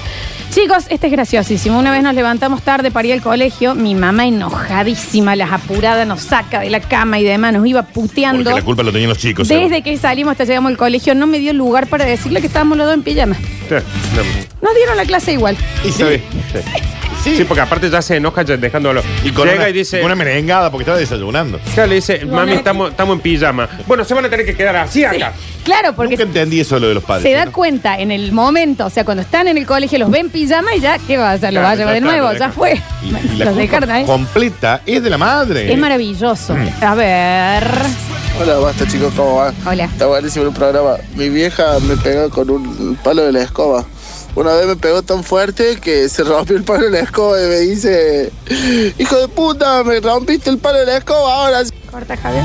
Chicos, este es graciosísimo. Una vez nos levantamos tarde para ir al colegio. Mi mamá enojadísima, las apuradas, nos saca de la cama y demás, nos iba puteando. Porque la culpa lo tenían los chicos. Desde seguro. que salimos hasta llegamos al colegio, no me dio lugar para decirle que estábamos los dos en pijama. Sí. Nos dieron la clase igual. Y sí. Sí. Sí, porque aparte ya se enoja ya dejándolo. Y con Llega una, y dice. con una merengada porque estaba desayunando. Claro, le dice, mami, estamos, estamos en pijama. Bueno, se van a tener que quedar así acá. Claro, porque Nunca entendí eso de lo de los padres. se da ¿no? cuenta en el momento, o sea, cuando están en el colegio, los ven en pijama y ya, ¿qué va a hacer? Lo va a Claro, llevar de ya está, nuevo, lo ya dejan. fue. Y, y la los culpa dejaron ahí. completa es de la madre. Es maravilloso. Mm. A ver. Hola, basta chicos, ¿cómo van? Hola. Está buenísimo el programa. Mi vieja me pegó con un palo de la escoba. Una vez me pegó tan fuerte que se rompió el palo de la escoba y me dice, hijo de puta, me rompiste el palo de la escoba, ahora sí". Corta, Javier.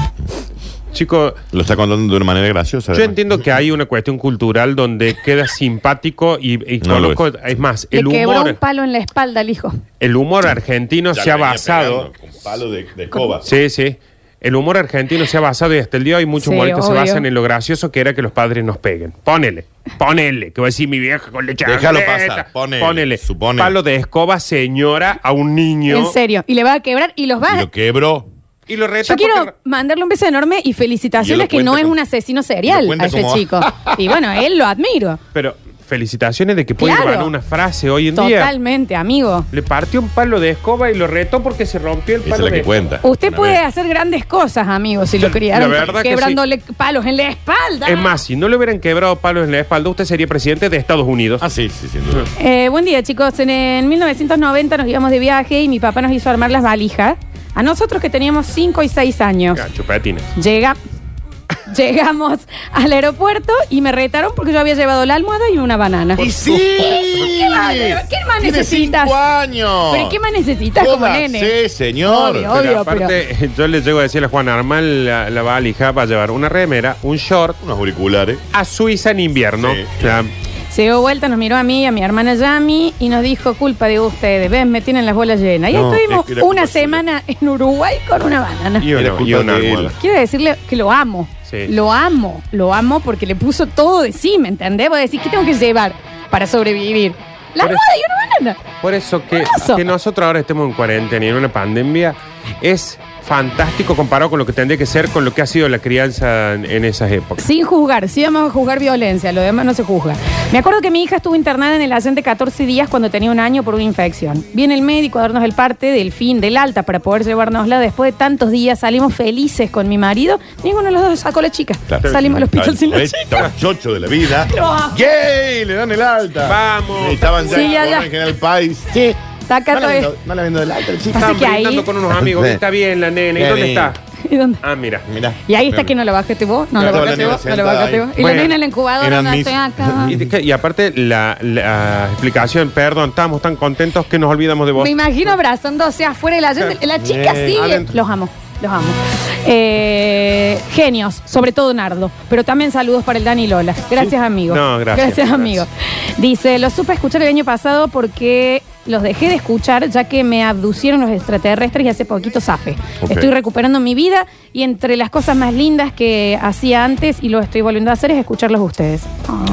Chicos, Lo está contando de una manera graciosa. Yo además. entiendo que hay una cuestión cultural donde queda simpático y, y No lo conozco, es. más, Le el quebró un humor, palo en la espalda al hijo. el humor argentino Ya se ha le venía basado. pegando Con palo de, de escoba. Sí, sí. El humor argentino se ha basado y hasta el día de hoy muchos Sí, humoristas se basan en lo gracioso que era que los padres nos peguen. Ponele, ponele, que voy a decir mi vieja con leche. Déjalo pasar, ponele, ponele. supone. Palo de escoba, señora, a un niño. En serio. Y le va a quebrar y los va Y a. lo quebró. Y lo reta Yo quiero porque- mandarle un beso enorme y Y él felicitaciones lo que no cuenta es como- un asesino y serial lo cuenta a este como- chico. Y bueno, él lo admiro. Pero felicitaciones de que puede Claro. ganar una frase hoy en día. Totalmente, amigo. Le partió un palo de escoba y lo retó porque se rompió el Esa es palo la de que cuenta. Usted Una puede vez. hacer grandes cosas, amigo, si lo criaron la verdad que quebrándole palos en la espalda. Es más, si no le hubieran quebrado palos en la espalda, usted sería presidente de Estados Unidos. Ah, sí, sí, sin duda. Eh, buen día, chicos. En, en 1990 nos íbamos de viaje y mi papá nos hizo armar las valijas. A nosotros que teníamos 5 y 6 años. Ah, chupetines. Llega, llegamos al aeropuerto y me retaron porque yo había llevado la almohada y una banana. ¡Y sí! ¿Qué más, qué más Tiene necesitas? cinco años. ¿Pero qué más necesitas como nene? Sí, señor. Obvio, Pero obvio, aparte, yo le llego a decirle a Juan Armal, la, la valija va a llevar una remera, un short, Unos auriculares. a Suiza en invierno. Sí. O sea, Se dio vuelta, nos miró a mí y a mi hermana Yami y nos dijo, culpa de ustedes, ven, me tienen las bolas llenas. Y ahí No, estuvimos es que era culpa una suya. semana en Uruguay con una banana. y Era una, culpa y una de él. almohada. Quiero decirle que lo amo. Sí. Lo amo, lo amo porque le puso todo de sí, ¿me entendés? Vos decís, ¿qué tengo que llevar para sobrevivir? La Pero- almohada y una banana. Por eso que, Eso. que nosotros ahora estemos en cuarentena y en una pandemia es fantástico comparado con lo que tendría que ser con lo que ha sido la crianza en, en esas épocas. Sin juzgar, sí vamos a juzgar violencia, lo demás no se juzga. Me acuerdo que mi hija estuvo internada en el Allende 14 días cuando tenía un año por una infección. Viene el médico a darnos el parte del fin del alta para poder llevárnosla. Después de tantos días salimos felices con mi marido. Ninguno de los dos sacó la chica. Claro. Salimos al hospital sin la chica. Estaba chocho de la vida. Amo. ¡Yay! Le dan el alta. Vamos. Y estaban ya, Sí, en General País. Sí. Está acá No le todavía. vendo- no le vendo el alta, el chico. Pasa Estaban que ahí- brindando con unos amigos. Sí. Está bien la nena. ¿Y Qué dónde está? ¿Y dónde? Ah, mira. Mira. Y ahí está que no lo bajaste vos, no Claro, bajaste la vos, no lo bajaste vos. Y Bueno. la nena en la incubadora, Eran no mis- estoy acá. Y, que- y aparte la, la explicación, perdón, estábamos tan contentos que nos olvidamos de vos. Me imagino abrazándose afuera de la gente. La chica Eh, sigue. adentro. Los amo, los amo. Eh, genios, sobre todo Nardo. Pero también saludos para el Dani y Lola. Gracias, amigo. No, gracias, Gracias, gracias. amigo. Dice, lo supe escuchar el año pasado porque los dejé de escuchar ya que me abducieron los extraterrestres y hace poquito zafe. Ok. Estoy recuperando mi vida y entre las cosas más lindas que hacía antes y lo estoy volviendo a hacer es escucharlos a ustedes.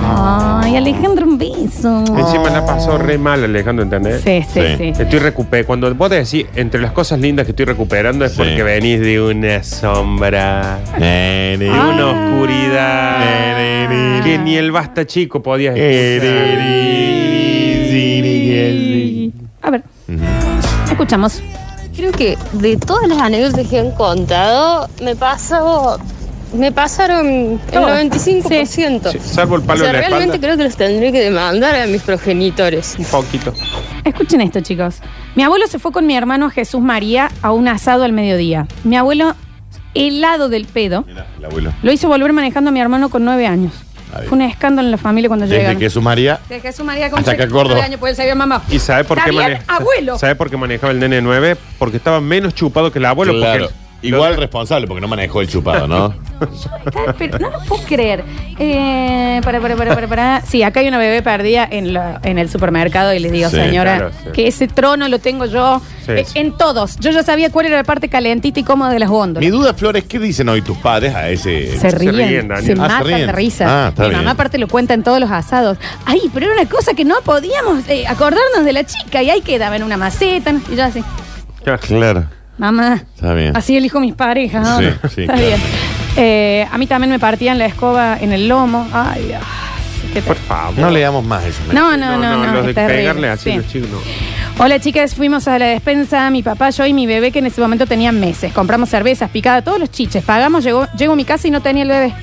Ay, Alejandro, un beso. Encima la pasó re mal, Alejandro, ¿entendés? Sí, sí, Sí. sí. Estoy recuperando. Cuando vos decís entre las cosas lindas que estoy recuperando es Sí. porque venís de una sombra, Nene. de Ah. una oscuridad Nene. que ni el basta chico podía Nene. Escuchamos. Creo que de todas las anécdotas que han contado, me pasó, me pasaron el Todas. 95%. Sí, salvo el O palo sea, en la realmente espalda. creo que los tendré que demandar a mis progenitores. Un poquito. Escuchen esto, chicos. Mi abuelo se fue con mi hermano Jesús María a un asado al mediodía. Mi abuelo, helado del pedo, Mira, el abuelo. lo hizo volver manejando a mi hermano con nueve años. Ahí. Fue un escándalo en la familia cuando Desde llegaron. que su María. De Jesús María con Hasta acá Córdoba. años, pues él sabía mamá. ¿Y sabe por Está qué bien, mane- abuelo. ¿Sabe por qué manejaba el nene 9? Porque estaba menos chupado que el abuelo. Claro. porque- Igual responsable porque no manejó el chupado, ¿no? Pero no lo puedo creer. Eh, para, para, para, para, para. Sí, acá hay una bebé perdida en, la- en el supermercado y les digo, Sí, señora, claro, sí. que ese trono lo tengo yo Sí, eh, sí. en todos. Yo ya sabía cuál era la parte calentita y cómoda de las Mi góndolas. duda, Flores, ¿qué dicen hoy tus padres a ese? Se ríen, ríen, Daniel. se Ah, se matan ríen. de risa. Ah, está Mi bien. mamá aparte lo cuenta en todos los asados. Ay, pero era una cosa que no podíamos eh, acordarnos de la chica y ahí quedaba en una maceta. Y yo así, Claro. Mamá, Está bien. así elijo mis parejas. ¿no? Sí, sí, Está claro. bien. Eh, a mí también me partían la escoba en el lomo. Ay, Dios. Qué Por favor. No leamos más eso. No, no, no, no. los de es terrible. pegarle así Sí. a los chicos, no. Hola chicas, fuimos a la despensa, mi papá, yo y mi bebé que en ese momento tenían meses. Compramos cervezas, picada, todos los chiches. Pagamos, llegó, llego a mi casa y no tenía el bebé.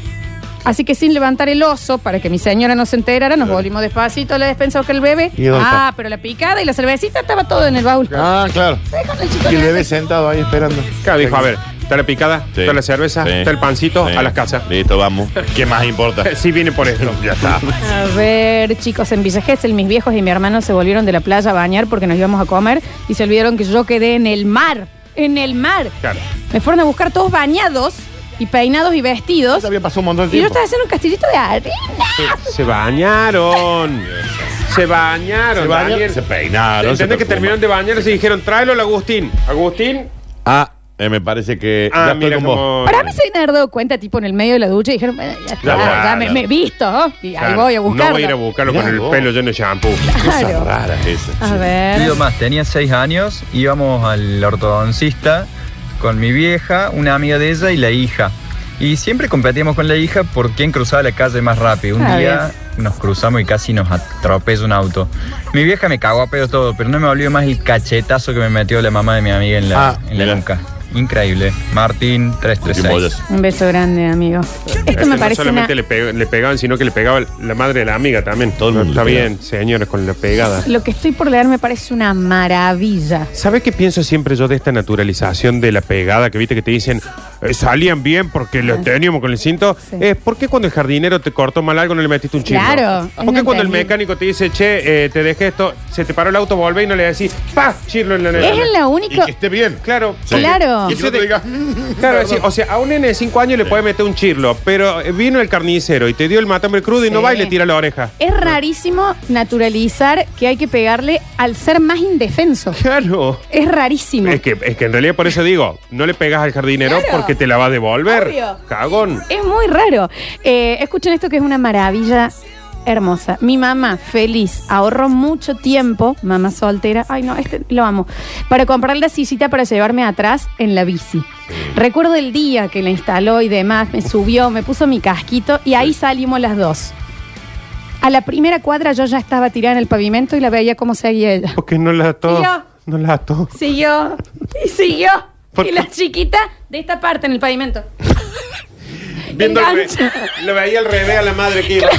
Así que sin levantar el oso, para que mi señora no se enterara, nos volvimos despacito a la despensa a buscar el bebé. ¿Y dónde Ah, está? pero la picada y la cervecita estaba todo en el baúl. Ah, claro. Déjalo, chico, Y el bebé sentado ahí esperando. Claro, dijo, a ver, está la picada, Sí. está la cerveza, Sí. está el pancito, Sí. a las casas. Listo, vamos. ¿Qué más importa? Sí, viene por esto. ya está. A ver, chicos, en Villa Gesell, mis viejos y mi hermano se volvieron de la playa a bañar porque nos íbamos a comer y se olvidaron que yo quedé en el mar. En el mar. Claro. Me fueron a buscar todos bañados y peinados y vestidos. Había pasado un montón de Y yo tiempo. estaba haciendo un castillito de arena. Se, se bañaron. Se bañaron. Se bañaron, Daniel. se peinaron, se ¿Entendés que perfuman. terminaron de bañar y se dijeron, tráelo al Agustín? Agustín. Ah, eh, me parece que Ah, ya mira estoy con vos. cómo. Para mí se han dado cuenta, tipo en el medio de la ducha, y dijeron, "Bueno, ya está, Claro. ya me, me he visto, ¿no? y ahí Claro, voy a buscarlo. No voy a ir a buscarlo Mirá con el vos. pelo lleno de shampoo. Cosas Claro. raras esas. A ver. Pido más, tenía seis años, íbamos al ortodoncista con mi vieja, una amiga de ella y la hija. Y siempre competíamos con la hija por quién cruzaba la calle más rápido. Un Ah, día nos cruzamos y casi nos atropella un auto. Mi vieja me cagó a pedos todo, pero no me olvido más el cachetazo que me metió la mamá de mi amiga en la, Ah, en la nuca. Increíble. Martín 336. Bollas. Un beso grande, amigo. Esto Este me no parece una... solamente le, pe- le pegaban, sino que le pegaba la madre de la amiga también. Todo el mundo Está le bien, señores, con la pegada. Lo que estoy por leer me parece una maravilla. ¿Sabe qué pienso siempre yo de esta naturalización de la pegada? Que viste que te dicen, eh, salían bien porque lo teníamos con el cinto. Sí. Eh, ¿Por qué cuando el jardinero te cortó mal algo no le metiste un chirlo? Claro, es ¿Por qué cuando el mecánico te dice, che, eh, te dejé esto, se te paró el auto, volvé y no le decís, pa, chirlo en la nena? Es la Y única... que esté bien. Claro. Sí. Claro. Y que no te diga. Claro, sí, o sea, a un nene de 5 años le puede meter un chirlo, pero eh, vino el carnicero y te dio el matambre crudo y no Sí. va y le tira la oreja. Es rarísimo naturalizar que hay que pegarle al ser más indefenso. Claro. Es rarísimo. Es que, es que en realidad por eso digo, no le pegas al jardinero Claro. Porque te la va a devolver. Obvio. Cagón. Es muy raro. Eh, escuchen esto que es una maravilla hermosa. Mi mamá, feliz, ahorró mucho tiempo, mamá soltera, ay no, este lo amo, para comprar la sillita para llevarme atrás en la bici. Recuerdo el día que la instaló y demás, me subió, me puso mi casquito y ahí salimos las dos. A la primera cuadra yo ya estaba tirada en el pavimento y la veía cómo seguía ella. Porque no la ató. Siguió. No la ató. Siguió y siguió. ¿Por Y la chiquita de esta parte en el pavimento. Viendo le veía al revés a la madre que iba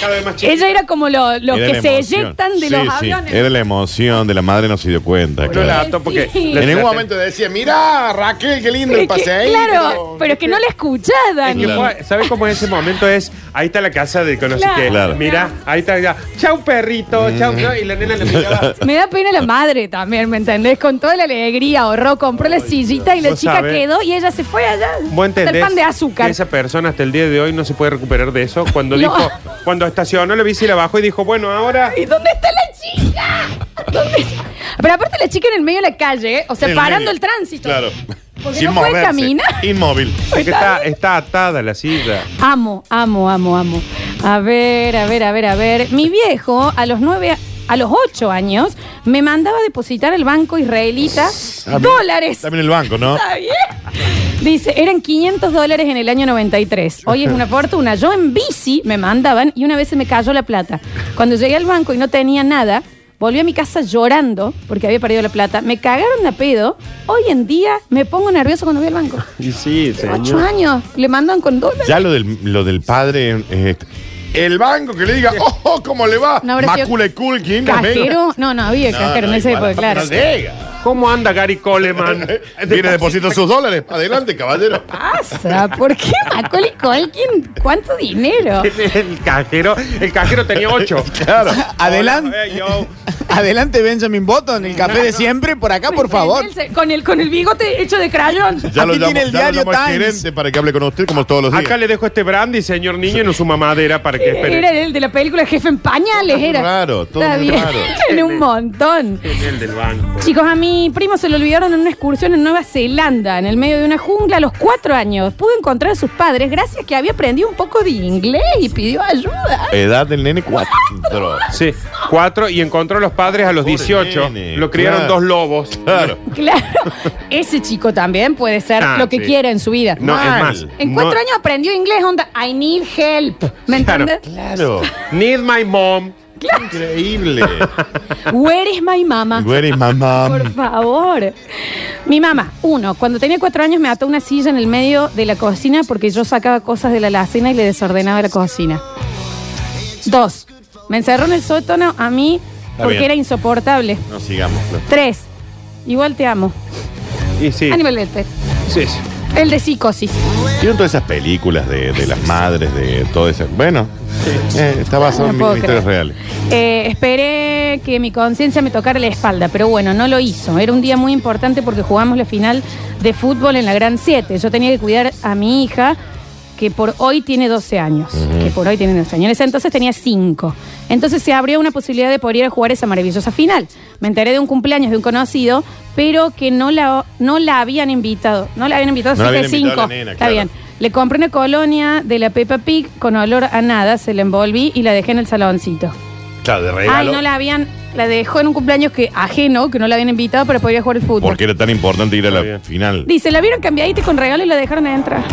cada vez más chiquita. Ella era como lo- los Era que la se emoción. eyectan de Sí, los sí, aviones. Era la emoción de la madre, no se dio cuenta. La porque. Sí. En ningún momento decía, mira, Raquel, qué lindo el Es que, paseo. claro, pero es que no la escuchás, Es Dani. que fue- ¿Sabes cómo ese momento es? Ahí está la casa de Claro. que. Claro. Mira, ahí está ya. Chau perrito, chau. chau", Y la nena le miraba. Me da pena la madre también, ¿me entendés? Con toda la alegría, ahorró, compró la sillita y la Vos chica sabés. quedó y ella se fue allá. ¿Vos Hasta entendés el pan de que azúcar. esa persona hasta el día de hoy no se puede recuperar de eso? Cuando No. dijo, cuando estacionó la bici y la bajó y dijo, bueno, ahora. ¿Y dónde está la chica? Pero aparte la chica en el medio de la calle, ¿eh? o sea, En el parando medio. el tránsito. Claro. Porque no puede caminar. Inmóvil. Porque está, está atada la silla. Amo, amo, amo, amo. A ver, a ver, a ver, a ver. Mi viejo, a los nueve, a los ocho años, me mandaba a depositar al banco israelita Ah, bien. dólares. También el banco, ¿no? ¿Está bien? Dice, eran 500 dólares en el año 93. Hoy es una fortuna. Yo en bici me mandaban y una vez se me cayó la plata. Cuando llegué al banco y no tenía nada, volví a mi casa llorando porque había perdido la plata. Me cagaron a pedo. Hoy en día me pongo nervioso cuando voy al banco. Y sí, Ocho años. Le mandan con dólares. Ya lo del, lo del padre. eh, el banco que le diga, oh, ¿cómo le va? No habrá sido- Macula y Culkin. ¿Cajero? No, no había cajero en esa época, claro. No. ¿Cómo anda Gary Coleman? Viene a depositar sus dólares. Adelante, caballero. pasa? ¿Por qué Macaulay Culkin? ¿Cuánto dinero? el cajero, el cajero tenía ocho. Claro. Adelante, Hola, eh, yo. adelante Benjamin Button, el café de siempre, por acá, por favor. Con el, con el bigote hecho de crayón. Ya lo Aquí llamo, tiene el ya lo diario llamo al Times. gerente para que hable con usted como todos los días. Acá le dejo este brandy, señor niño, no su mamadera para que espere. Era el de la película Jefe en Pañales, era. raro, todo Está muy bien. raro. Tiene un montón. El del banco. Chicos, a mi primo se lo olvidaron en una excursión en Nueva Zelanda, en el medio de una jungla, a los cuatro años. Pudo encontrar a sus padres gracias a que había aprendido un poco de inglés y pidió ayuda. Edad del nene, cuatro. Sí, cuatro y encontró a los padres a los Pobre 18. nene, Lo criaron claro. dos lobos. Claro. Claro, ese chico también puede ser Ah, lo que sí. quiera en su vida. No, Mal. es más. En no- cuatro años aprendió inglés, onda, I need help. ¿Me Claro. entiendes? Claro. Need my mom. Increíble. Where is my mama? Where is my mom? Por favor. Mi mamá, uno, cuando tenía cuatro años me ató una silla en el medio de la cocina porque yo sacaba cosas de la alacena y le desordenaba la cocina. Dos, me encerró en el sótano a mí porque bien. era insoportable. No sigamos. Tres, igual te amo. Y sí. Aníbal Lecter. Sí, sí. El de psicosis. ¿Vieron todas esas películas de, de las madres, de todo eso? Bueno, eh, está basado No en puedo mi- historias creer. reales. Eh, esperé que mi conciencia me tocara la espalda, pero bueno, no lo hizo. Era un día muy importante porque jugamos la final de fútbol en la Gran 7. Yo tenía que cuidar a mi hija, que por hoy tiene 12 años. Que por hoy tiene 12 años. En ese entonces tenía 5. Entonces se abrió una posibilidad de poder ir a jugar esa maravillosa final. Me enteré de un cumpleaños de un conocido, pero que no la, no la habían invitado. No la habían invitado, No la habían invitado a 5. la nena, Está claro. bien. Le compré una colonia de la Peppa Pig con olor a nada, se la envolví y la dejé en el saloncito. Claro, de Ay, regalo. no la habían, la dejó en un cumpleaños que ajeno, que no la habían invitado para poder ir a jugar el fútbol. Porque era tan importante ir a Está la bien. final. Dice, la vieron cambiadita y con regalo y la dejaron entrar.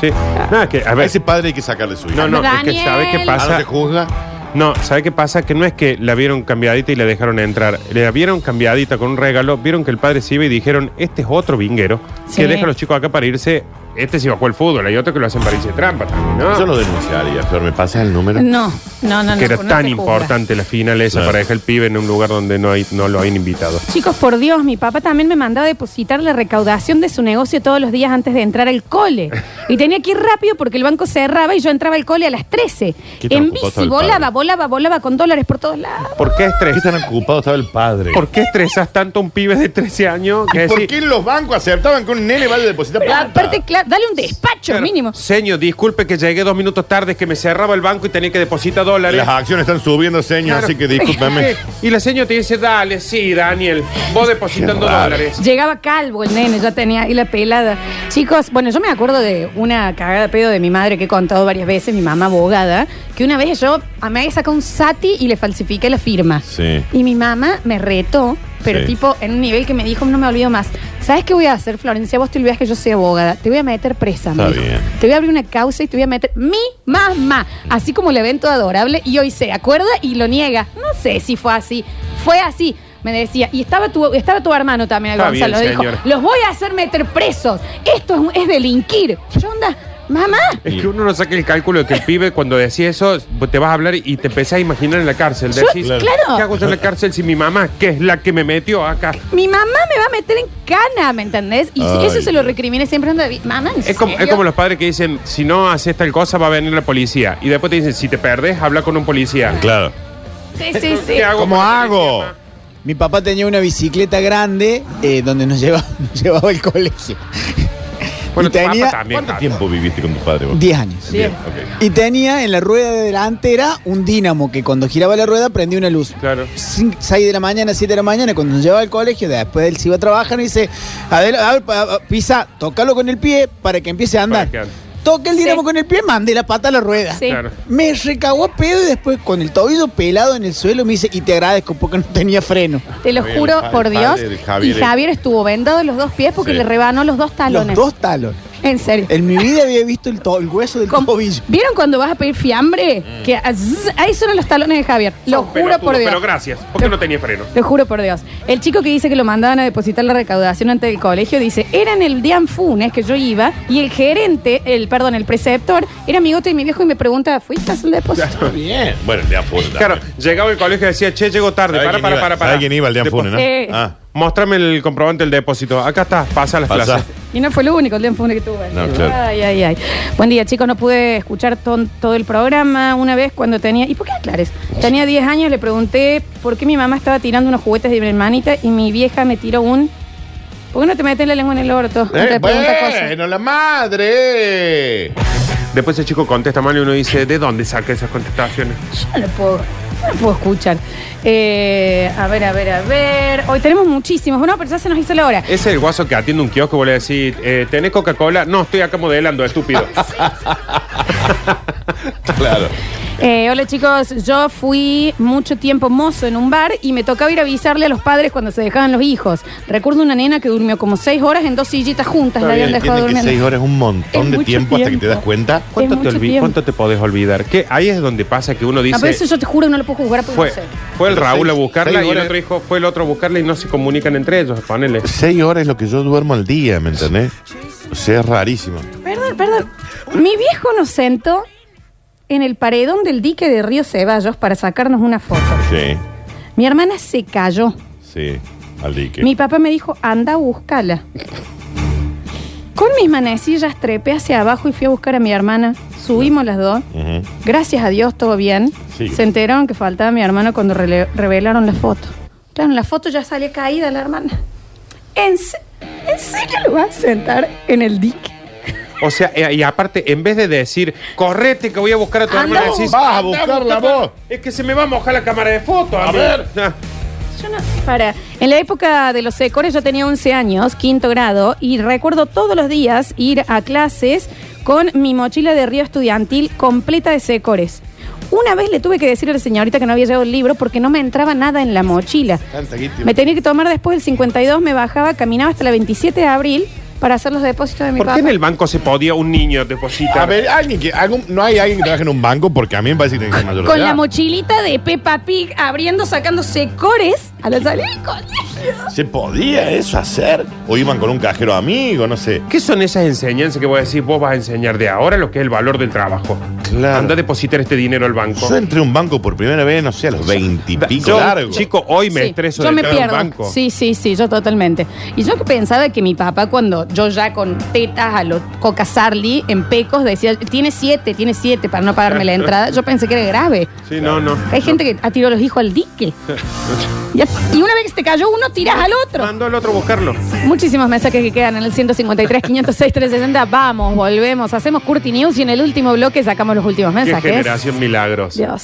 Sí. No, es que, a A ver. ese padre hay que sacarle su hija. No, no, es que Daniel. ¿sabe qué Ah, no pasa? se juzga. No, ¿sabe qué pasa? Que no es que la vieron cambiadita y la dejaron entrar. La vieron cambiadita con un regalo, vieron que el padre se iba y dijeron, este es otro vinguero Sí. que deja a los chicos acá para irse. Este se jugar al fútbol, hay otro que lo hacen para irse trampa también, ¿no? Yo lo denunciaría, Flor. ¿Me pasas el número? No, no, no. que no, era no tan se juzga. importante la final esa Claro. para dejar el pibe en un lugar donde no, hay, no lo habían invitado. Chicos, por Dios, mi papá también me mandaba a depositar la recaudación de su negocio todos los días antes de entrar al cole. Y tenía que ir rápido porque el banco cerraba y yo entraba al cole a las 13. ¿Qué tan En ocupado estaba bici, el volaba, padre? volaba, volaba con dólares por todos lados. ¿Por qué, ¿Qué estres tan ocupado estaba el padre? ¿Por qué estresas tanto a un pibe de 13 años? Que ¿Y por qué los bancos aceptaban que un nene vaya a depositar Pero plata? aparte, claro, dale un despacho Claro. mínimo. Señor, disculpe que llegué dos minutos tarde, es que me cerraba el banco y tenía que depositar dólares. Las acciones están subiendo, señor, Claro. así que discúlpeme. Y la señora te dice, dale, sí, Daniel, vos depositando Qué raro. dólares. Llegaba calvo el nene, ya tenía ahí la pelada. Chicos, bueno, yo me acuerdo de una cagada de pedo de mi madre que he contado varias veces, mi mamá abogada, que una vez yo a me había sacado un sati y le falsifiqué la firma. Sí. Y mi mamá me retó, pero Sí. tipo en un nivel que me dijo, no me olvido más. ¿Sabes qué voy a hacer, Florencia? Vos te olvidas que yo soy abogada. Te voy a meter presa, me Está dijo. bien. Te voy a abrir una causa y te voy a meter mi mamá. Así como el evento adorable. Y hoy se acuerda y lo niega. No sé si fue así. Fue así. Me decía, y estaba tu, estaba tu hermano también, Está Gonzalo. bien, dijo, los voy a hacer meter presos. Esto es, es delinquir. Yo onda, mamá. Es que uno no saca el cálculo de que el pibe cuando decía eso, te vas a hablar y te empezás a imaginar en la cárcel. Yo- Decís, claro. ¿qué hago yo en la cárcel si mi mamá, que es la que me metió acá? Mi mamá me va a meter en cana, ¿me entendés? Y Ay, eso se lo Dios. recriminé siempre. onda, Mamá, ¿en Es como, es serio? como los padres que dicen, si no haces tal cosa va a venir la policía. Y después te dicen, si te perdés, habla con un policía. Claro. Sí, sí, sí. ¿Qué hago ¿Cómo con la hago? policía, Mi papá tenía una bicicleta grande eh, donde nos llevaba, nos llevaba al colegio. Bueno, Y tu papá tenía también. ¿Cuánto tiempo viviste con tu padre vos? 10 años. Bien, ok. Y tenía en la rueda delantera un dínamo que cuando giraba la rueda prendía una luz. Claro. 6 de la mañana, 7 de la mañana, cuando nos llevaba al colegio, después él se iba a trabajar, y dice, a ver, a ver, pa- pa- pisa, tócalo con el pie para que empiece a andar. Para que- Toca el Sí. dinamo con el pie, mande la pata a la rueda. Sí. Claro. Me recagó a pedo y después con el tobillo pelado en el suelo me dice, y te agradezco porque no tenía freno. Te lo juro por Dios. Javier y Javier estuvo vendado en los dos pies porque Sí. le rebanó los dos talones. Los dos talones. En serio. En mi vida había visto el, to- el hueso del Com- tobillo. ¿Vieron cuando vas a pedir fiambre? Que azz, ahí son los talones de Javier. Lo Son juro pelotudos, por Dios. Pero gracias, porque no tenía freno. Lo juro por Dios. El chico que dice que lo mandaban a depositar la recaudación antes del colegio dice, era en el Funes que yo iba y el gerente, el perdón, el preceptor, era amigote de mi viejo y me pregunta, ¿fuiste a hacer el depósito? Está bien. Bueno, el día fue. Claro, llegaba al colegio y decía, che, llego tarde. ¿Sabe Para, para, iba? para, para. ¿Sabe quién iba al día Funes, no? Sí. Ah, Móstrame el comprobante del depósito. Acá está, pasa las Pasa. clases. Y no fue lo único el Dian Funes que tuve. No, claro. Ay, ay, ay. Buen día, chicos. No pude escuchar ton- todo el programa una vez cuando tenía... ¿Y por qué aclares? Tenía 10 años, le pregunté por qué mi mamá estaba tirando unos juguetes de mi hermanita y mi vieja me tiró un... ¿Por qué no te metes la lengua en el orto? Eh, Te pregunta cosas. bueno, la madre. Después el chico contesta mal y uno dice, ¿de dónde saca esas contestaciones? No lo puedo, no lo puedo escuchar. Eh, a ver, a ver, a ver. Hoy tenemos muchísimos. Bueno, pero ya se nos hizo la hora. Ese es el guaso que atiende un kiosco y vuelve a decir, eh, ¿tenés Coca-Cola? No, estoy acá modelando, estúpido. Claro. Eh, hola chicos, yo fui mucho tiempo mozo en un bar y me tocaba ir a avisarle a los padres cuando se dejaban los hijos. Recuerdo una nena que durmió como seis horas en dos sillitas juntas, la habían dejado que durmiendo. seis horas es un montón Es de mucho tiempo, hasta que te tiempo. das cuenta. ¿Cuánto, Es te, mucho olvi- tiempo. ¿Cuánto te podés olvidar? Que ahí es donde pasa que uno dice, A veces yo te juro que no lo puedo jugar porque fue, no sé. fue el Pero Raúl a buscarla seis y el horas- otro dijo, fue el otro a buscarla y no se comunican entre ellos, ponele. Seis horas es lo que yo duermo al día, ¿me entendés? O sea, es rarísimo. Perdón, perdón. Mi viejo nos sentó en el paredón del dique de Río Ceballos para sacarnos una foto. Sí, Mi hermana se cayó. sí, al dique. Mi papá me dijo, anda, búscala. Con mis manecillas trepé hacia abajo y fui a buscar a mi hermana. Subimos las dos. Ujú. Gracias a Dios, todo bien. Sí. Se enteraron que faltaba mi hermano cuando rele- revelaron la foto. Claro, en la foto ya salía caída la hermana. ¿En, se- ¿En serio lo vas a sentar en el dique? O sea, eh, y aparte, en vez de decir, correte que voy a buscar a tu Anda, hermana, decís, vas a "Anda buscarla buscarla". vos. Es que se me va a mojar la cámara de fotos. A ver. Ah. Yo no, para. En la época de los secores yo tenía 11 años, quinto grado, y recuerdo todos los días ir a clases con mi mochila de río estudiantil completa de secores. Una vez le tuve que decir a la señorita que no había llevado el libro porque no me entraba nada en la mochila. Me tenía que tomar después del 52, me bajaba, caminaba hasta la 27 de abril para hacer los depósitos de mi ¿Por qué papá. en el banco se podía un niño depositar? A ver, alguien que, algún, no hay alguien que trabaje en un banco porque a mí me parece que tiene que ser mayor de Con edad. la mochilita de Peppa Pig abriendo, sacando secores a la salida del colegio. ¿Se podía eso hacer? ¿O iban con un cajero amigo? No sé. ¿Qué son esas enseñanzas que voy a decir? Vos vas a enseñar de ahora lo que es el valor del trabajo. Claro. Anda a depositar este dinero al banco. Yo entré a un banco por primera vez, no sé, a los veintipico Yo, largo. chico, hoy me Sí, estreso yo de me entrar a un pierdo. banco. Sí, sí, sí, yo totalmente. Y yo que pensaba que mi papá, cuando yo ya con tetas a los Coca Sarli en pecos, decía, tiene siete, tiene siete para no pagarme la entrada, yo pensé que era grave. Sí, no, no. Hay gente que ha tirado a los hijos al dique. Ya Y una vez que te cayó uno, tiras al otro. Mando al otro a buscarlo. Muchísimos mensajes que quedan en el 153, 506, 360. Vamos, volvemos, hacemos Curti News y en el último bloque sacamos los últimos Qué mensajes. generación milagros. Dios.